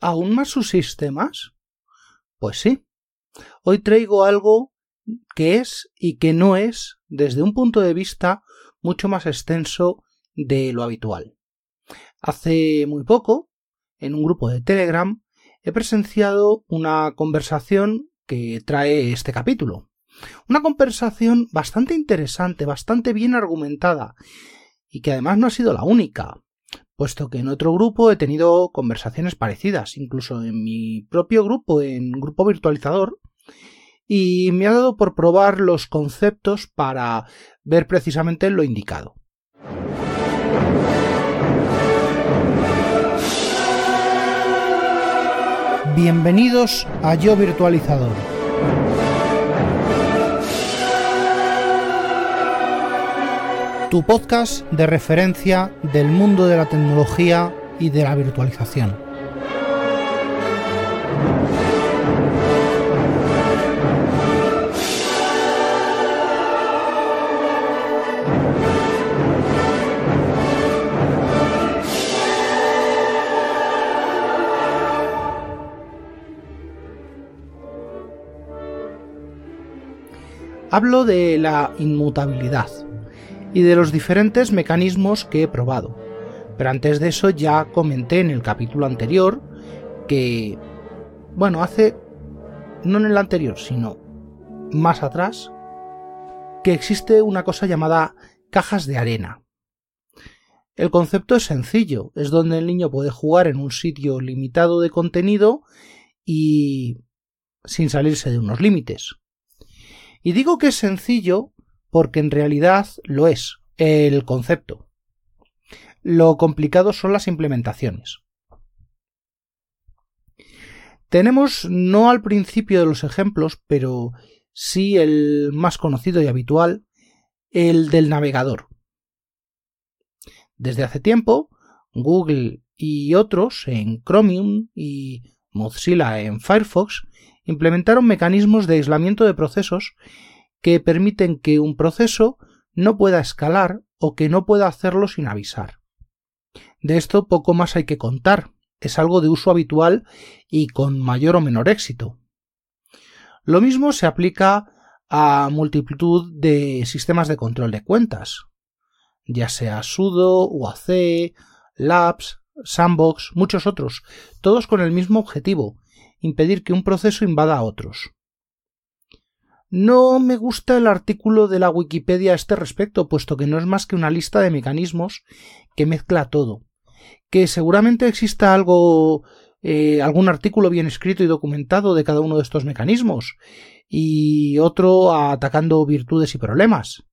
¿Aún más sus sistemas? Pues sí. Hoy traigo algo que es y que no es, desde un punto de vista mucho más extenso de lo habitual. Hace muy poco, en un grupo de Telegram, he presenciado una conversación que trae este capítulo. Una conversación bastante interesante, bastante bien argumentada, y que además no ha sido la única, puesto que en otro grupo he tenido conversaciones parecidas, incluso en mi propio grupo, en grupo virtualizador, y me ha dado por probar los conceptos para ver precisamente lo indicado. Bienvenidos a Yo Virtualizador. Tu podcast de referencia del mundo de la tecnología y de la virtualización. Hablo de la inmutabilidad y de los diferentes mecanismos que he probado. Pero antes de eso ya comenté en el capítulo anterior que, bueno, hace, no en el anterior, sino más atrás, que existe una cosa llamada cajas de arena. El concepto es sencillo, es donde el niño puede jugar en un sitio limitado de contenido y sin salirse de unos límites. Y digo que es sencillo porque en realidad lo es, el concepto. Lo complicado son las implementaciones. Tenemos no al principio de los ejemplos, pero sí el más conocido y habitual, el del navegador. Desde hace tiempo, Google y otros en Chromium y Mozilla en Firefox implementaron mecanismos de aislamiento de procesos que permiten que un proceso no pueda escalar o que no pueda hacerlo sin avisar. De esto poco más hay que contar, es algo de uso habitual y con mayor o menor éxito. Lo mismo se aplica a multitud de sistemas de control de cuentas, ya sea sudo, UAC, labs, sandbox, muchos otros, todos con el mismo objetivo, impedir que un proceso invada a otros. No me gusta el artículo de la Wikipedia a este respecto, puesto que no es más que una lista de mecanismos que mezcla todo. Que seguramente exista algo, eh, algún artículo bien escrito y documentado de cada uno de estos mecanismos, y otro atacando virtudes y problemas.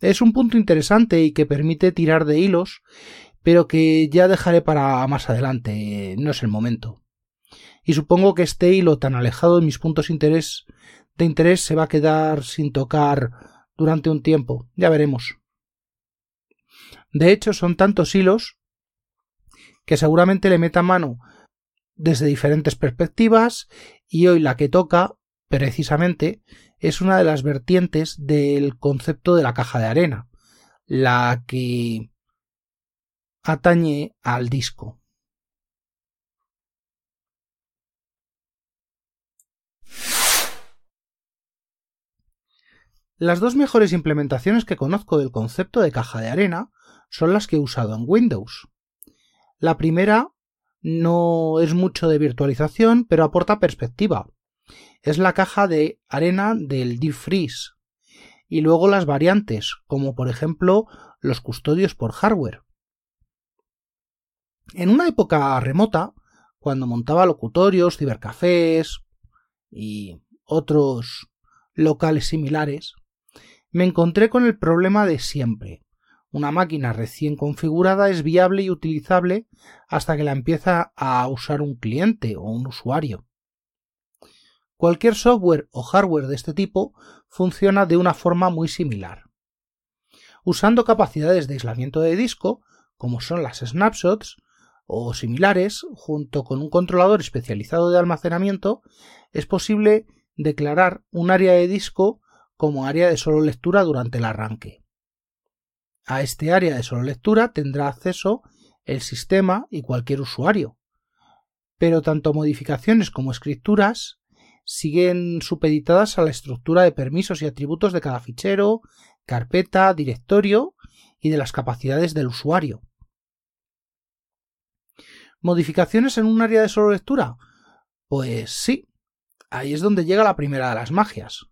Es un punto interesante y que permite tirar de hilos, pero que ya dejaré para más adelante, no es el momento. Y supongo que este hilo tan alejado de mis puntos de interés de interés se va a quedar sin tocar durante un tiempo. Ya veremos. De hecho, son tantos hilos que seguramente le meta mano desde diferentes perspectivas y hoy la que toca, precisamente, es una de las vertientes del concepto de la caja de arena, la que atañe al disco. Las dos mejores implementaciones que conozco del concepto de caja de arena son las que he usado en Windows. La primera no es mucho de virtualización, pero aporta perspectiva. Es la caja de arena del Deep Freeze. Y luego las variantes, como por ejemplo los custodios por hardware. En una época remota, cuando montaba locutorios, cibercafés y otros locales similares, me encontré con el problema de siempre. Una máquina recién configurada es viable y utilizable hasta que la empieza a usar un cliente o un usuario. Cualquier software o hardware de este tipo funciona de una forma muy similar. Usando capacidades de aislamiento de disco, como son las snapshots o similares, junto con un controlador especializado de almacenamiento, es posible declarar un área de disco como área de solo lectura durante el arranque. A este área de solo lectura tendrá acceso el sistema y cualquier usuario, pero tanto modificaciones como escrituras siguen supeditadas a la estructura de permisos y atributos de cada fichero, carpeta, directorio y de las capacidades del usuario. ¿Modificaciones en un área de solo lectura? Pues sí, ahí es donde llega la primera de las magias.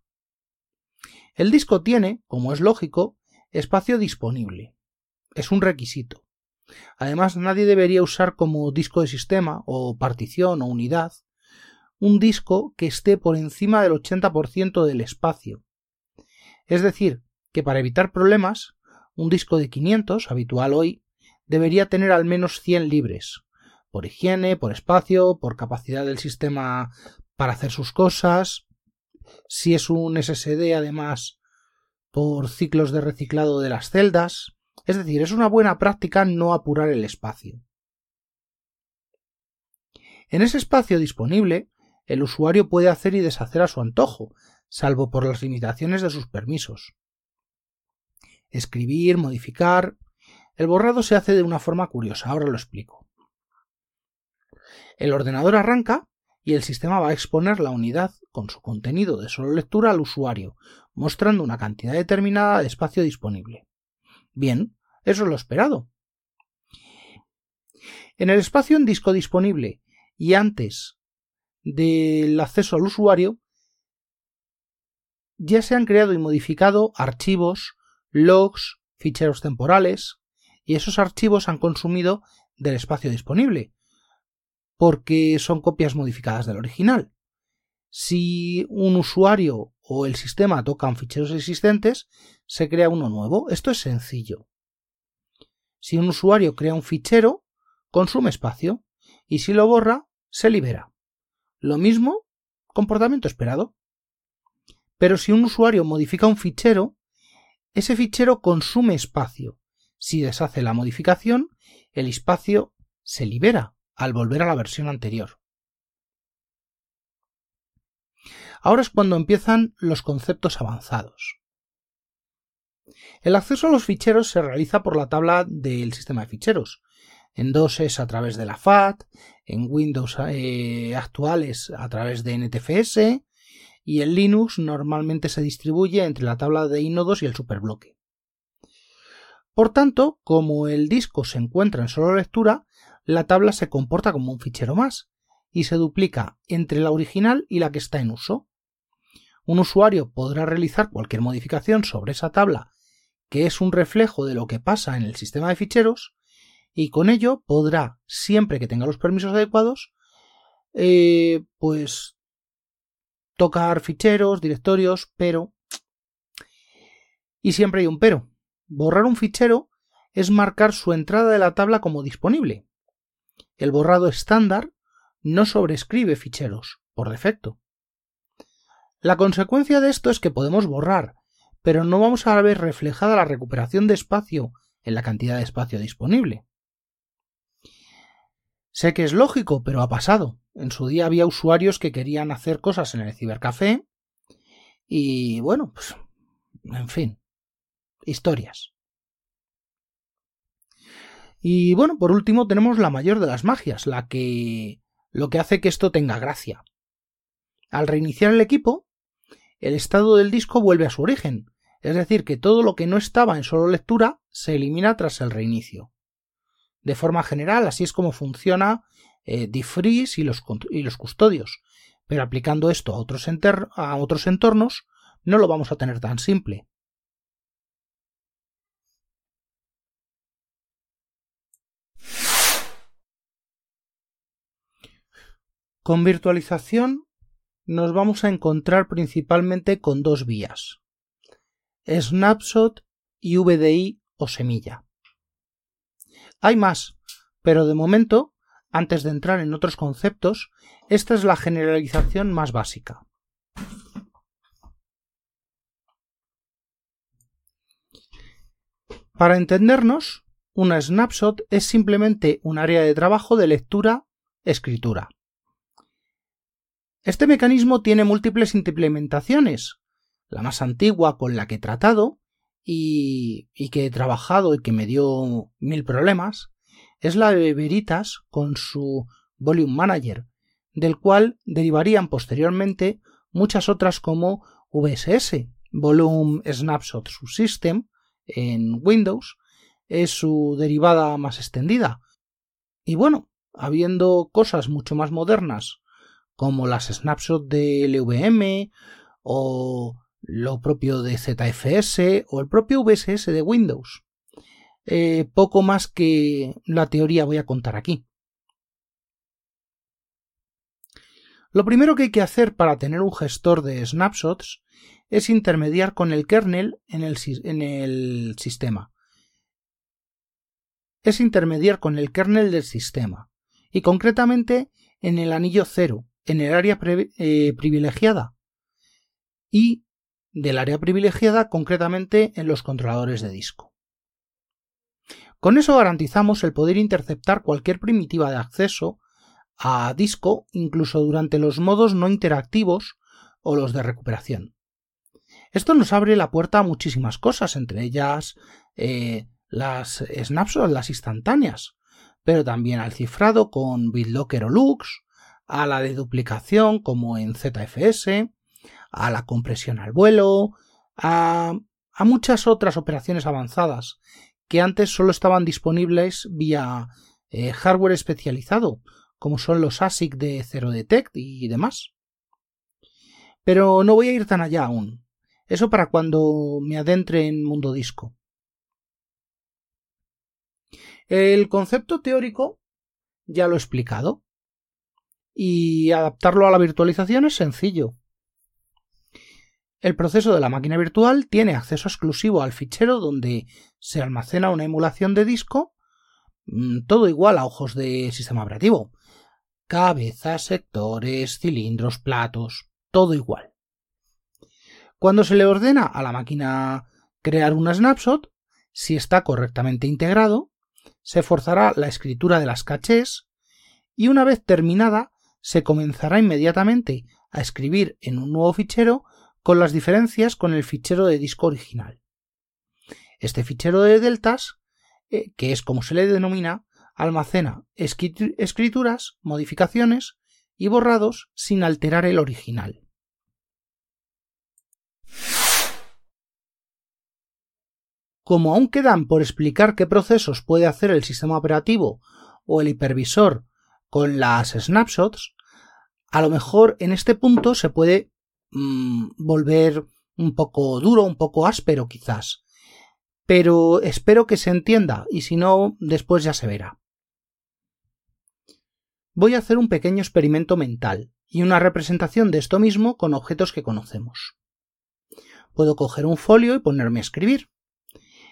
El disco tiene, como es lógico, espacio disponible. Es un requisito. Además, nadie debería usar como disco de sistema o partición o unidad un disco que esté por encima del 80% del espacio. Es decir, que para evitar problemas, un disco de 500, habitual hoy, debería tener al menos 100 libres, por higiene, por espacio, por capacidad del sistema para hacer sus cosas, si es un SSD además por ciclos de reciclado de las celdas, es decir, es una buena práctica no apurar el espacio. En ese espacio disponible, el usuario puede hacer y deshacer a su antojo, salvo por las limitaciones de sus permisos. Escribir, modificar. El borrado se hace de una forma curiosa, ahora lo explico. El ordenador arranca y el sistema va a exponer la unidad con su contenido de solo lectura al usuario, mostrando una cantidad determinada de espacio disponible. Bien, eso es lo esperado. En el espacio en disco disponible y antes del acceso al usuario, ya se han creado y modificado archivos, logs, ficheros temporales, y esos archivos han consumido del espacio disponible, porque son copias modificadas del original. Si un usuario o el sistema tocan ficheros existentes, se crea uno nuevo. Esto es sencillo. Si un usuario crea un fichero, consume espacio, y si lo borra, se libera. Lo mismo, comportamiento esperado. Pero si un usuario modifica un fichero, ese fichero consume espacio. Si deshace la modificación, el espacio se libera al volver a la versión anterior. Ahora es cuando empiezan los conceptos avanzados. El acceso a los ficheros se realiza por la tabla del sistema de ficheros. En DOS es a través de la FAT, en Windows eh, actuales a través de NTFS y en Linux normalmente se distribuye entre la tabla de inodos y el superbloque. Por tanto, como el disco se encuentra en solo lectura, la tabla se comporta como un fichero más y se duplica entre la original y la que está en uso. Un usuario podrá realizar cualquier modificación sobre esa tabla que es un reflejo de lo que pasa en el sistema de ficheros y con ello podrá, siempre que tenga los permisos adecuados, eh, pues tocar ficheros, directorios, pero... Y siempre hay un pero. Borrar un fichero es marcar su entrada de la tabla como disponible. El borrado estándar no sobrescribe ficheros, por defecto. La consecuencia de esto es que podemos borrar pero no vamos a ver reflejada la recuperación de espacio en la cantidad de espacio disponible. Sé que es lógico, pero ha pasado. En su día había usuarios que querían hacer cosas en el cibercafé y bueno, pues, en fin, historias. Y bueno, por último tenemos la mayor de las magias, la que lo que hace que esto tenga gracia. Al reiniciar el equipo, el estado del disco vuelve a su origen, es decir, que todo lo que no estaba en solo lectura se elimina tras el reinicio. De forma general, así es como funciona eh, Diffreeze y los, custodios, pero aplicando esto a otros entornos no lo vamos a tener tan simple. Con virtualización nos vamos a encontrar principalmente con dos vías snapshot y VDI o semilla. Hay más, pero de momento, antes de entrar en otros conceptos, esta es la generalización más básica. Para entendernos, una snapshot es simplemente un área de trabajo de lectura-escritura. Este mecanismo tiene múltiples implementaciones, la más antigua con la que he tratado y, que he trabajado y que me dio mil problemas, es la de Veritas con su Volume Manager, del cual derivarían posteriormente muchas otras como VSS, Volume Snapshot Subsystem, en Windows, es su derivada más extendida. Y bueno, habiendo cosas mucho más modernas como las snapshots de LVM o lo propio de ZFS o el propio VSS de Windows. Eh, poco más que la teoría voy a contar aquí. Lo primero que hay que hacer para tener un gestor de snapshots es intermediar con el kernel en el, en el sistema. Es intermediar con el kernel del sistema y concretamente en el anillo cero, en el área eh, privilegiada y del área privilegiada concretamente en los controladores de disco. Con eso garantizamos el poder interceptar cualquier primitiva de acceso a disco incluso durante los modos no interactivos o los de recuperación. Esto nos abre la puerta a muchísimas cosas, entre ellas eh, las snapshots, las instantáneas, pero también al cifrado con BitLocker o Lux, a la deduplicación como en ZFS, a la compresión al vuelo, a, muchas otras operaciones avanzadas que antes solo estaban disponibles vía eh, hardware especializado, como son los ASIC de Zero Detect y demás. Pero no voy a ir tan allá aún. Eso para cuando me adentre en mundo disco. El concepto teórico ya lo he explicado. Y adaptarlo a la virtualización es sencillo. El proceso de la máquina virtual tiene acceso exclusivo al fichero donde se almacena una emulación de disco, mm, todo igual a ojos de sistema operativo. Cabezas, sectores, cilindros, platos, todo igual. Cuando se le ordena a la máquina crear una snapshot, si está correctamente integrado, se forzará la escritura de las cachés y una vez terminada se comenzará inmediatamente a escribir en un nuevo fichero con las diferencias con el fichero de disco original. Este fichero de deltas, eh, que es como se le denomina, almacena escrituras, modificaciones y borrados sin alterar el original. Como aún quedan por explicar qué procesos puede hacer el sistema operativo o el hipervisor con las snapshots, a lo mejor en este punto se puede mm, volver un poco duro, un poco áspero quizás. Pero espero que se entienda y si no, después ya se verá. Voy a hacer un pequeño experimento mental y una representación de esto mismo con objetos que conocemos. Puedo coger un folio y ponerme a escribir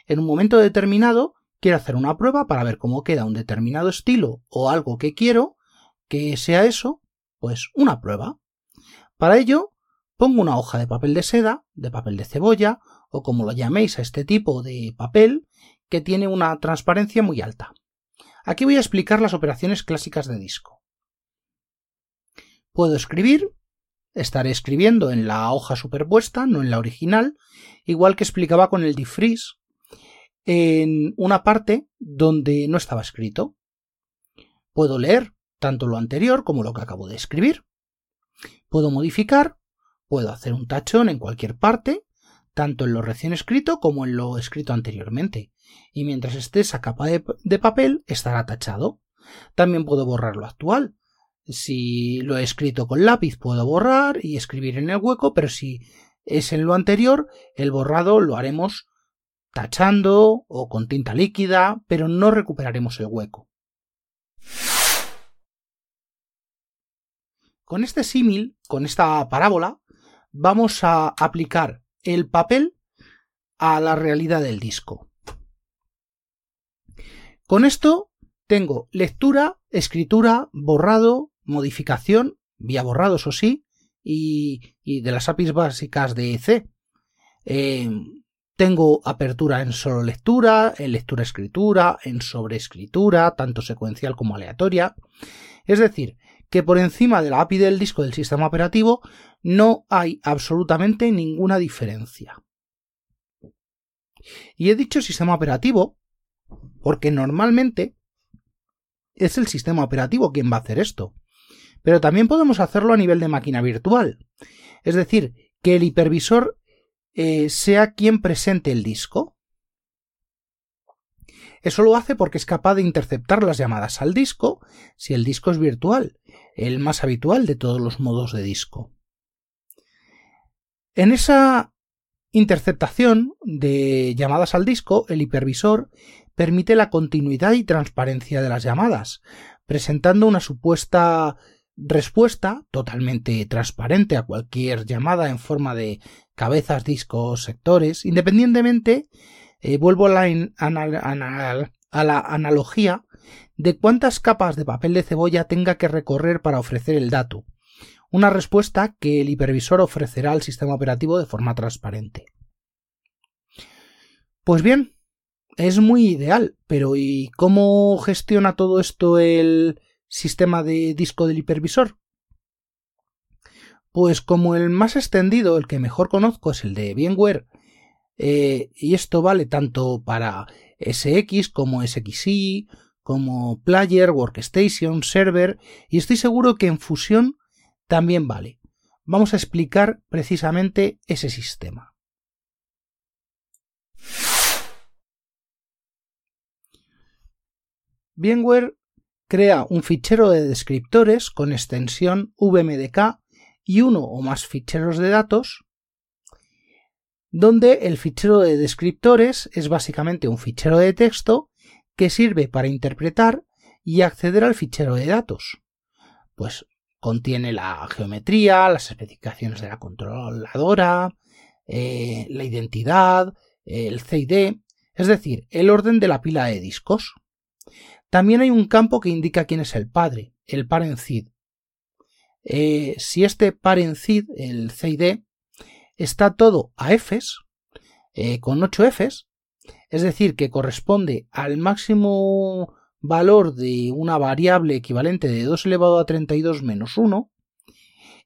en un momento determinado quiero hacer una prueba para ver cómo queda un determinado estilo o algo que quiero que sea eso, pues una prueba. Para ello, pongo una hoja de papel de seda, de papel de cebolla, o como lo llaméis a este tipo de papel, que tiene una transparencia muy alta. Aquí voy a explicar las operaciones clásicas de disco. Puedo escribir, estaré escribiendo en la hoja superpuesta, no en la original, igual que explicaba con el defreeze, en una parte donde no estaba escrito. Puedo leer tanto lo anterior como lo que acabo de escribir. Puedo modificar, puedo hacer un tachón en cualquier parte, tanto en lo recién escrito como en lo escrito anteriormente, y mientras esté esa capa de, de papel estará tachado. También puedo borrar lo actual. Si lo he escrito con lápiz puedo borrar y escribir en el hueco, pero si es en lo anterior, el borrado lo haremos tachando o con tinta líquida, pero no recuperaremos el hueco. Con este símil, con esta parábola, vamos a aplicar el papel a la realidad del disco. Con esto tengo lectura, escritura, borrado, modificación, vía borrado, eso sí, y, de las APIs básicas de EC. Eh, tengo apertura en solo lectura, en lectura escritura, en sobreescritura, tanto secuencial como aleatoria. Es decir, que por encima de la API del disco del sistema operativo no hay absolutamente ninguna diferencia. Y he dicho sistema operativo porque normalmente es el sistema operativo quien va a hacer esto. Pero también podemos hacerlo a nivel de máquina virtual. Es decir, que el hipervisor eh, sea quien presente el disco. Eso lo hace porque es capaz de interceptar las llamadas al disco si el disco es virtual, el más habitual de todos los modos de disco. En esa interceptación de llamadas al disco, el hipervisor permite la continuidad y transparencia de las llamadas, presentando una supuesta respuesta totalmente transparente a cualquier llamada en forma de cabezas, discos, sectores, independientemente, eh, vuelvo a la, a la analogía de cuántas capas de papel de cebolla tenga que recorrer para ofrecer el dato, una respuesta que el hipervisor ofrecerá al sistema operativo de forma transparente. Pues bien, es muy ideal, pero ¿y cómo gestiona todo esto el sistema de disco del hipervisor? Pues como el más extendido, el que mejor conozco es el de VMware, eh, y esto vale tanto para SX como SXI, como Player, Workstation, Server, y estoy seguro que en Fusión también vale. Vamos a explicar precisamente ese sistema. VMware crea un fichero de descriptores con extensión vmdk y uno o más ficheros de datos, donde el fichero de descriptores es básicamente un fichero de texto que sirve para interpretar y acceder al fichero de datos. Pues contiene la geometría, las especificaciones de la controladora, eh, la identidad, el CID, es decir, el orden de la pila de discos. También hay un campo que indica quién es el padre, el parent CID. Eh, si este parent CID, el CID, está todo a Fs, eh, con 8 Fs, es decir, que corresponde al máximo valor de una variable equivalente de 2 elevado a 32 menos 1,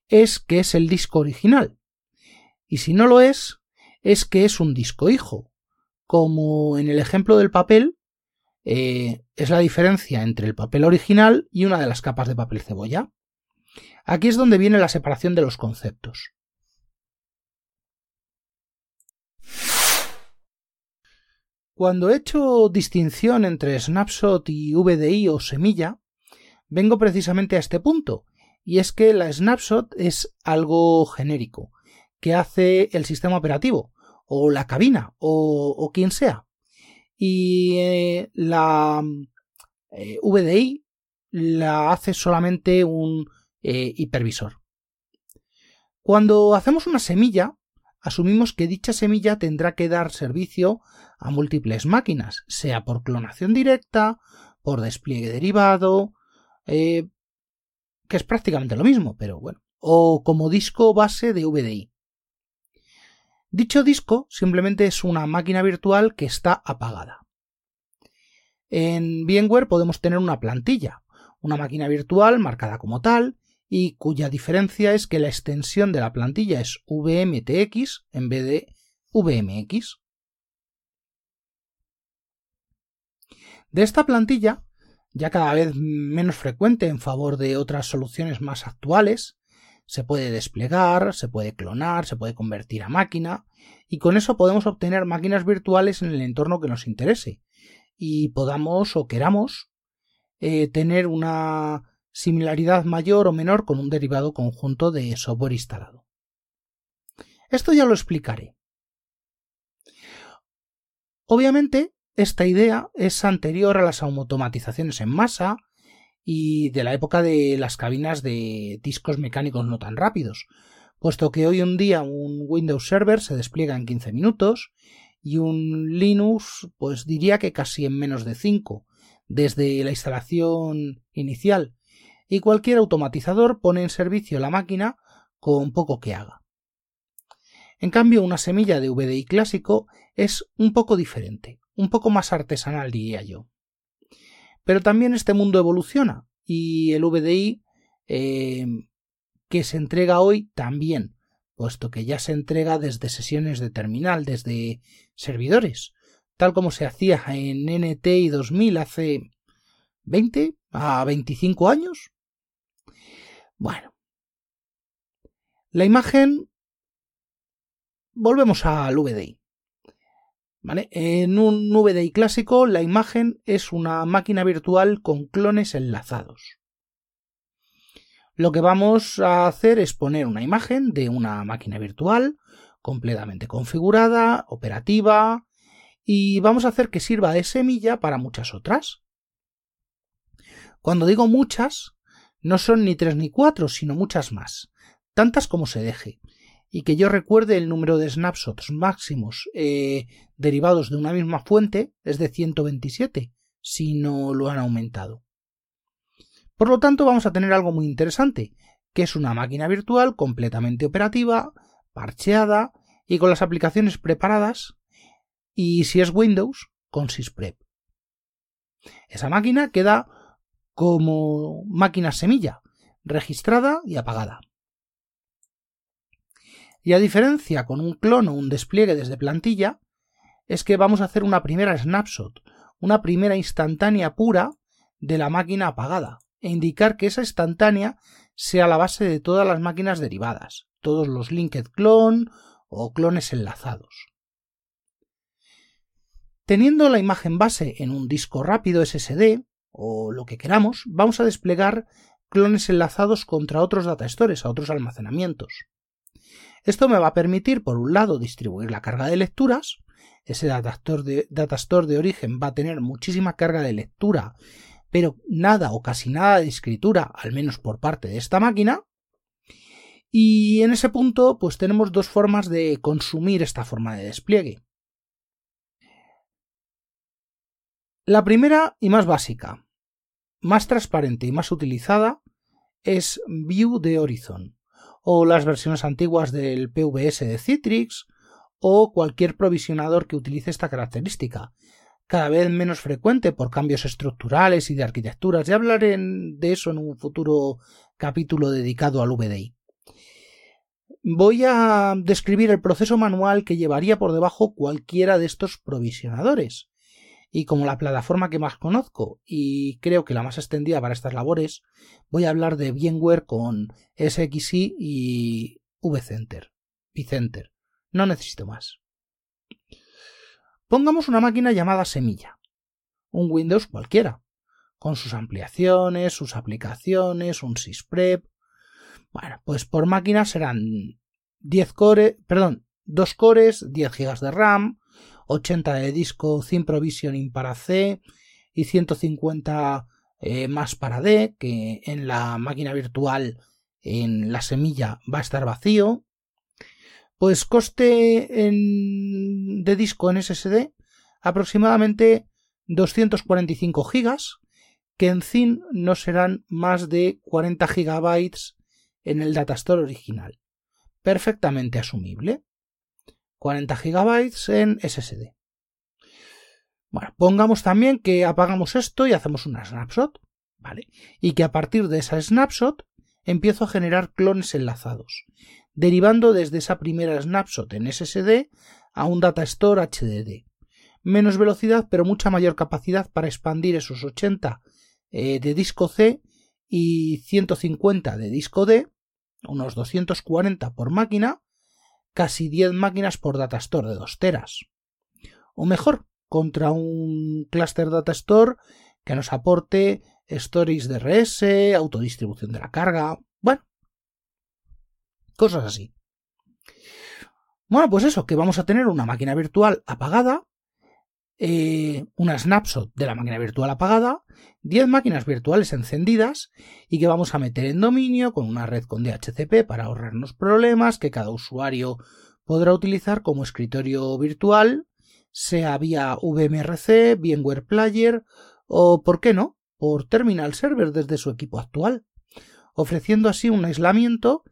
es que es el disco original. Y si no lo es, es que es un disco hijo. Como en el ejemplo del papel, eh, es la diferencia entre el papel original y una de las capas de papel cebolla. Aquí es donde viene la separación de los conceptos. Cuando he hecho distinción entre snapshot y VDI o semilla, vengo precisamente a este punto, y es que la snapshot es algo genérico, que hace el sistema operativo, o la cabina, o quien sea y eh, la eh, VDI la hace solamente un eh, hipervisor. Cuando hacemos una semilla, asumimos que dicha semilla tendrá que dar servicio a múltiples máquinas, sea por clonación directa, por despliegue derivado, que es prácticamente lo mismo, pero bueno, o como disco base de VDI. Dicho disco simplemente es una máquina virtual que está apagada. En VMware podemos tener una plantilla, una máquina virtual marcada como tal y cuya diferencia es que la extensión de la plantilla es VMTX en vez de VMX. De esta plantilla, ya cada vez menos frecuente en favor de otras soluciones más actuales, se puede desplegar, se puede clonar, se puede convertir a máquina, y con eso podemos obtener máquinas virtuales en el entorno que nos interese, y podamos o queramos eh, tener una similaridad mayor o menor con un derivado conjunto de software instalado. Esto ya lo explicaré. Obviamente, esta idea es anterior a las automatizaciones en masa, y de la época de las cabinas de discos mecánicos no tan rápidos, puesto que hoy en día un Windows Server se despliega en 15 minutos y un Linux pues diría que casi en menos de 5 desde la instalación inicial y cualquier automatizador pone en servicio la máquina con poco que haga. En cambio, una semilla de VDI clásico es un poco diferente, un poco más artesanal diría yo. Pero también este mundo evoluciona y el VDI eh, que se entrega hoy también, puesto que ya se entrega desde sesiones de terminal, desde servidores, tal como se hacía en NT 2000 hace 20, ¿A 25 años? Bueno. La imagen... Volvemos al VDI. En un VDI clásico, la imagen es una máquina virtual con clones enlazados. Lo que vamos a hacer es poner una imagen de una máquina virtual completamente configurada, operativa, y vamos a hacer que sirva de semilla para muchas otras. Cuando digo muchas, no son ni tres ni cuatro, sino muchas más, tantas como se deje, y que yo recuerde el número de snapshots máximos eh, derivados de una misma fuente es de 127, si no lo han aumentado. Por lo tanto, vamos a tener algo muy interesante, que es una máquina virtual completamente operativa, parcheada y con las aplicaciones preparadas, y si es Windows, con SysPrep. Esa máquina queda como máquina semilla, registrada y apagada. Y a diferencia con un clon o un despliegue desde plantilla, es que vamos a hacer una primera snapshot, una primera instantánea pura de la máquina apagada, e indicar que esa instantánea sea la base de todas las máquinas derivadas, todos los linked clone o clones enlazados. Teniendo la imagen base en un disco rápido SSD, o lo que queramos, vamos a desplegar clones enlazados contra otros datastores, a otros almacenamientos. Esto me va a permitir, por un lado, distribuir la carga de lecturas. Ese datastore de, de origen va a tener muchísima carga de lectura, pero nada o casi nada de escritura, al menos por parte de esta máquina. Y en ese punto, pues tenemos dos formas de consumir esta forma de despliegue. La primera y más básica, más transparente y más utilizada, es View de Horizon, o las versiones antiguas del PVS de Citrix, o cualquier provisionador que utilice esta característica, cada vez menos frecuente por cambios estructurales y de arquitecturas. Ya hablaré de eso en un futuro capítulo dedicado al VDI. Voy a describir el proceso manual que llevaría por debajo cualquiera de estos provisionadores y como la plataforma que más conozco y creo que la más extendida para estas labores, voy a hablar de VMware con SXI y vCenter. vCenter. No necesito más. Pongamos una máquina llamada Semilla, un Windows cualquiera, con sus ampliaciones, sus aplicaciones, un sysprep. Bueno, pues por máquina serán 10 cores, perdón, 2 cores, 10 GB de RAM, 80 de disco sin provisioning para C y 150 eh, más para D, que en la máquina virtual en la semilla va a estar vacío. Pues coste de disco en SSD aproximadamente 245 gigas, que en CIN no serán más de 40 gigabytes en el datastore original. Perfectamente asumible. 40 GB en SSD. Bueno, pongamos también que apagamos esto y hacemos una snapshot, ¿vale? Y que a partir de esa snapshot empiezo a generar clones enlazados, derivando desde esa primera snapshot en SSD a un data store HDD. Menos velocidad, pero mucha mayor capacidad para expandir esos 80 eh, de disco C y 150 de disco D, unos 240 por máquina, casi 10 máquinas por datastore de 2 teras. O mejor, contra un cluster datastore que nos aporte stories de RS, autodistribución de la carga, bueno, cosas así. Bueno, pues eso, que vamos a tener una máquina virtual apagada eh, una snapshot de la máquina virtual apagada, 10 máquinas virtuales encendidas y que vamos a meter en dominio con una red con DHCP para ahorrarnos problemas que cada usuario podrá utilizar como escritorio virtual, sea vía VMRC, VMware Player o, por qué no, por Terminal Server desde su equipo actual, ofreciendo así un aislamiento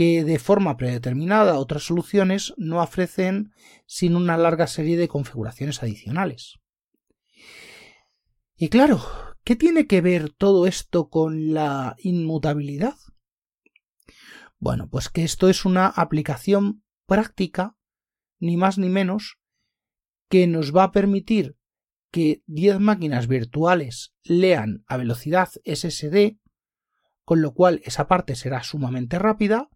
que de forma predeterminada otras soluciones no ofrecen sin una larga serie de configuraciones adicionales. Y claro, ¿qué tiene que ver todo esto con la inmutabilidad? Bueno, pues que esto es una aplicación práctica, ni más ni menos, que nos va a permitir que 10 máquinas virtuales lean a velocidad SSD, con lo cual esa parte será sumamente rápida,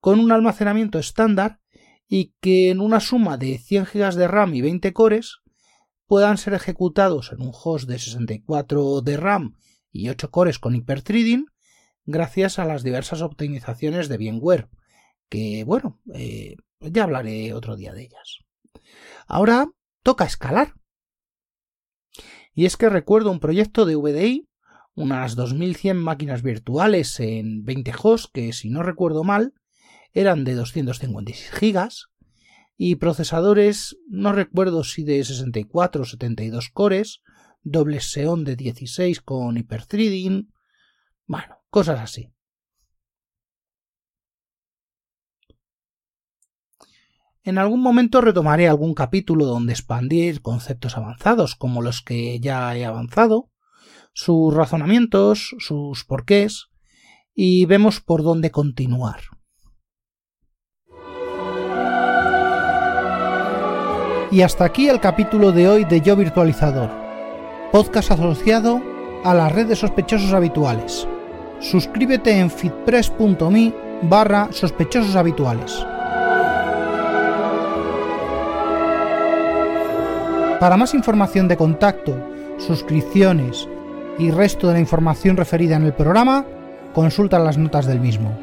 con un almacenamiento estándar y que en una suma de 100 GB de RAM y 20 cores puedan ser ejecutados en un host de 64 de RAM y 8 cores con hiperthreading gracias a las diversas optimizaciones de VMware, que bueno, eh, ya hablaré otro día de ellas. Ahora toca escalar. Y es que recuerdo un proyecto de VDI, unas 2100 máquinas virtuales en 20 hosts que si no recuerdo mal eran de 256 gigas y procesadores no recuerdo si de 64 o 72 cores, doble Xeon de 16 con hiperthreading, bueno, cosas así. En algún momento retomaré algún capítulo donde expandir conceptos avanzados como los que ya he avanzado, sus razonamientos, sus porqués, y vemos por dónde continuar. Y hasta aquí el capítulo de hoy de Yo Virtualizador, podcast asociado a la red de sospechosos habituales. Suscríbete en fitpress.me barra habituales. Para más información de contacto, suscripciones y resto de la información referida en el programa, consulta las notas del mismo.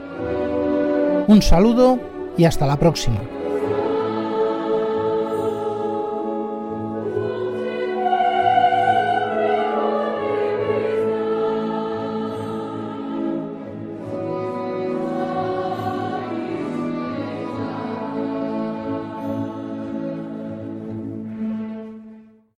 Un saludo y hasta la próxima.